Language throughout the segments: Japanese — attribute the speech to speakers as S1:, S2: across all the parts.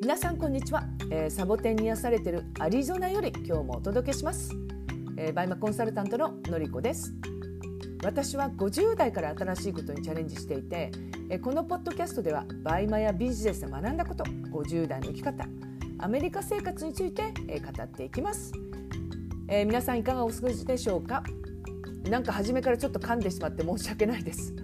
S1: 皆さんこんにちは、えー、サボテンに癒されているアリゾナより今日もお届けします、えー、 BUYMA コンサルタントののりこです。私は50代から新しいことにチャレンジしていて、えー、このポッドキャストでは BUYMA やビジネスで学んだこと50代の生き方アメリカ生活について、えー、語っていきます、えー、皆さんいかがお過ごしでしょうか？なんか初めからちょっと噛んでしまって申し訳ないです。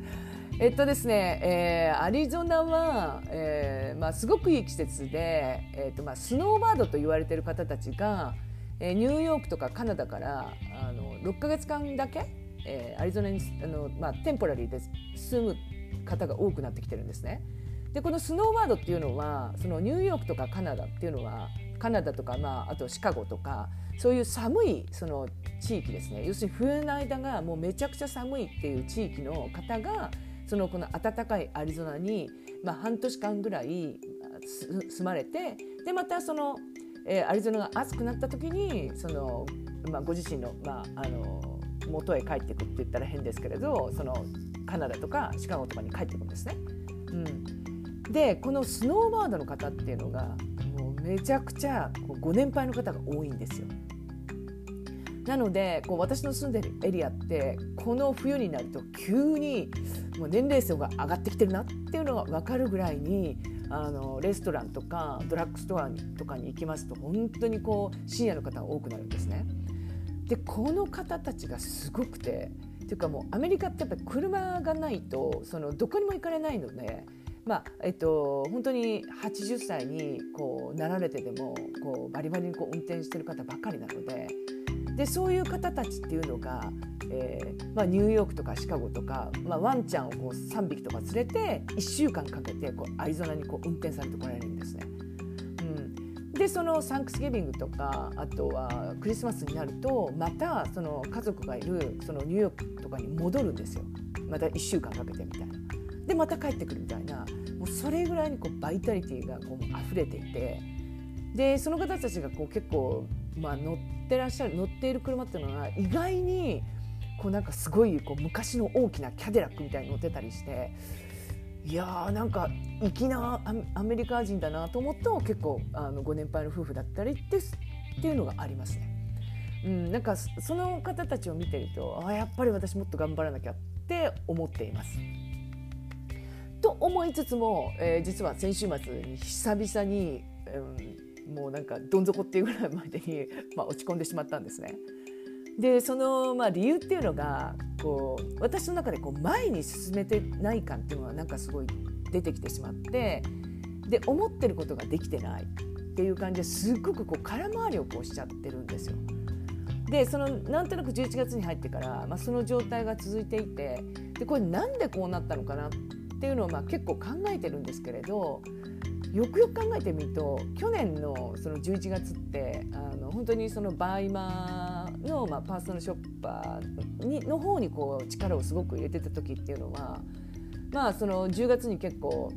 S1: えっとですね、えー、アリゾナは、えーまあ、すごくいい季節で、えーとまあ、スノーバードと言われている方たちが、えー、ニューヨークとかカナダからあの6か月間だけ、えー、アリゾナにあの、まあ、テンポラリーで住む方が多くなってきてるんですね。でこのスノーバードっていうのはそのニューヨークとかカナダっていうのはカナダとか、まあ、あとシカゴとかそういう寒いその地域ですね要するに冬の間がもうめちゃくちゃ寒いっていう地域の方がそのこの暖かいアリゾナに、まあ、半年間ぐらい住まれてでまたその、えー、アリゾナが暑くなった時にその、まあ、ご自身の,、まあ、あの元へ帰っていくって言ったら変ですけれどそのカナダとかシカゴとかに帰っていくんですね。うん、でこのスノーバードの方っていうのがもうめちゃくちゃご年配の方が多いんですよ。なのでこう私の住んでるエリアってこの冬になると急にもう年齢層が上がってきてるなっていうのが分かるぐらいにあのレストランとかドラッグストアとかに行きますと本当にこう深夜の方が多くなるんですね。でこの方たちがすごくてっていうかもうアメリカってやっぱり車がないとそのどこにも行かれないので。まあえっと、本当に80歳にこうなられてでもこうバリバリにこう運転してる方ばかりなのででそういう方たちっていうのが、えーまあ、ニューヨークとかシカゴとか、まあ、ワンちゃんをこう3匹とか連れて1週間かけてこうアリゾナにこう運転されてこられるんですね。うん、でそのサンクスギビングとかあとはクリスマスになるとまたその家族がいるそのニューヨークとかに戻るんですよまた1週間かけてみたいな。でまた帰ってくるみたいなもうそれぐらいにこうバイタリティーがこう溢れていてでその方たちがこう結構まあ、乗ってらっしゃる乗っている車っていうのは意外にこうなんかすごいこう昔の大きなキャデラックみたいに乗ってたりしていやーなんか粋なアメリカ人だなと思うと結構あのご年配の夫婦だったりってっていうのがありますね。うん、なんかその方たちを見てるとあやっぱり私もっと頑張らなきゃって思っています。と思いつつも、えー、実は先週末に久々に、うんもうなんかどん底っていうぐらいまでに、まあ、落ち込んでしまったんですね。でその、まあ、理由っていうのがこう私の中でこう前に進めてない感っていうのはなんかすごい出てきてしまってで思ってることができてないっていう感じですっごくこう空回りをこうしちゃってるんですよ。でそのなんとなく11月に入ってから、まあ、その状態が続いていてでこれなんでこうなったのかなっていうのをまあ結構考えてるんですけれどよくよく考えてみると去年のその11月ってあの本当にそのバイマーの、まあ、パーソナルショッパーにの方にこう力をすごく入れてた時っていうのはまあその10月に結構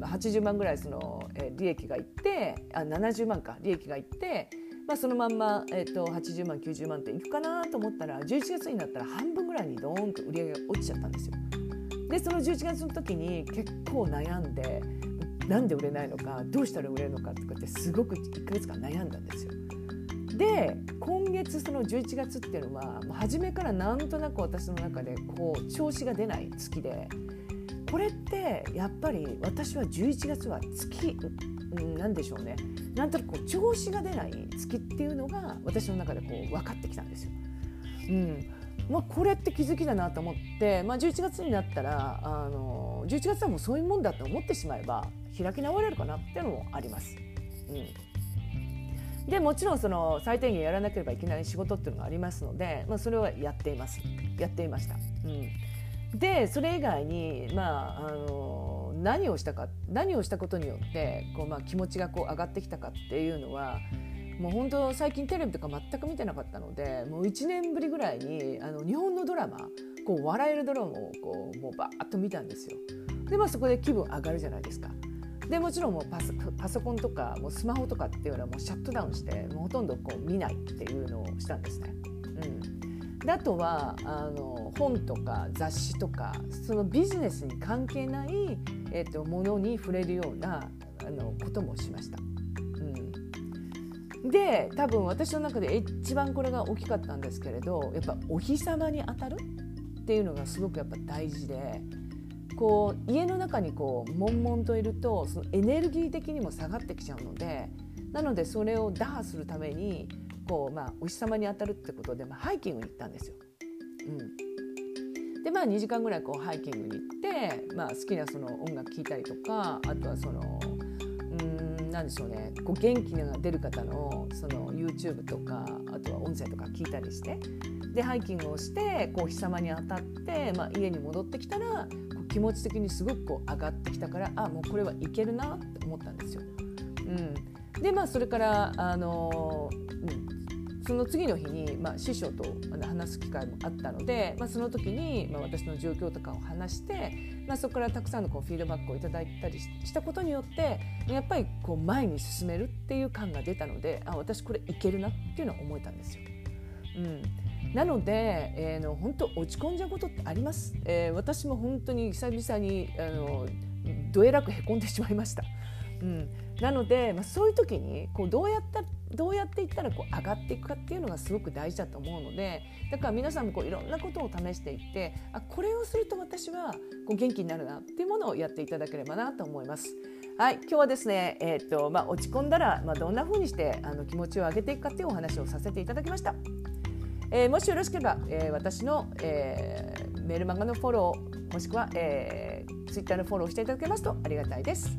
S1: 80万ぐらいその、利益がいってあ70万か利益がいって、まあ、そのまんま、えーと、80万90万っていくかなと思ったら11月になったら半分ぐらいにドーンと売り上げが落ちちゃったんですよ。でその11月の時に結構悩んでなんで売れないのかどうしたら売れるのかとかってすごく1ヶ月間悩んだんですよ。で今月その11月っていうのは初めからなんとなく私の中でこう調子が出ない月でこれってやっぱり私は11月は月なんでしょうねなんとなくこう調子が出ない月っていうのが私の中でこう分かってきたんですよ。うんまあ、これって気づきだなと思って、まあ、11月になったらあの11月はもうそういうもんだと思ってしまえば開き直れるかなっていうのもあります。うん、でもちろんその最低限やらなければいけない仕事っていうのがありますので、まあ、それはやっていますやっていました。うん、でそれ以外に、まあ、あの何をしたか何をしたことによってこう、まあ、気持ちがこう上がってきたかっていうのはもう本当最近テレビとか全く見てなかったのでもう1年ぶりぐらいにあの日本のドラマこう笑えるドラマをこうもうバーッと見たんですよ。でまあそこで気分上がるじゃないですか。でもちろんもうパソパソコンとかもうスマホとかっていうのはもうシャットダウンしてもうほとんどこう見ないっていうのをしたんですね。うん、あとはあの本とか雑誌とかそのビジネスに関係ない、えーと、ものに触れるようなあのこともしました。うん、で多分私の中で一番これが大きかったんですけれどやっぱお日様に当たるっていうのがすごくやっぱ大事で。こう家の中にこう悶々といるとそのエネルギー的にも下がってきちゃうのでなのでそれを打破するためにこう、まあ、お日様に当たるってことで、まあ、ハイキングに行ったんですよ。うん、でまあ2時間ぐらいこうハイキングに行って、まあ、好きなその音楽聴いたりとかあとはそのうんなんでしょうね。こう元気が出る方のその YouTube とかあとは音声とか聞いたりして。でハイキングをしてこう日様に当たって、まあ、家に戻ってきたら気持ち的にすごくこう上がってきたからあもうこれはいけるなって思ったんですよ。うんでまあそれからあの、うん、その次の日に、まあ、師匠と話す機会もあったので、まあ、その時に、まあ、私の状況とかを話して、まあ、そこからたくさんのこうフィードバックをいただいたりしたことによってやっぱりこう前に進めるっていう感が出たのであ私これいけるなっていうのは思えたんですよ。うんなので、えー、の本当落ち込んじゃうことってあります。えー、私も本当に久々にあのどえらくへこんでしまいました。うん、なので、まあ、そういう時にこうどうやったどうやっていったらこう上がっていくかっていうのがすごく大事だと思うのでだから皆さんもこういろんなことを試していってあこれをすると私はこう元気になるなっていうものをやっていただければなと思います。はい、今日はですね、えーとまあ、落ち込んだら、まあ、どんなふうにしてあの気持ちを上げていくかっていうお話をさせていただきました。えー、もしよろしければ、えー、私の、えー、メールマガのフォローもしくは、えー、ツイッターのフォローしていただけますとありがたいです。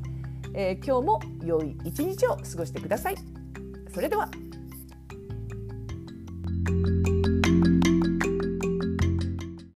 S1: えー、今日も良い一日を過ごしてください。それでは。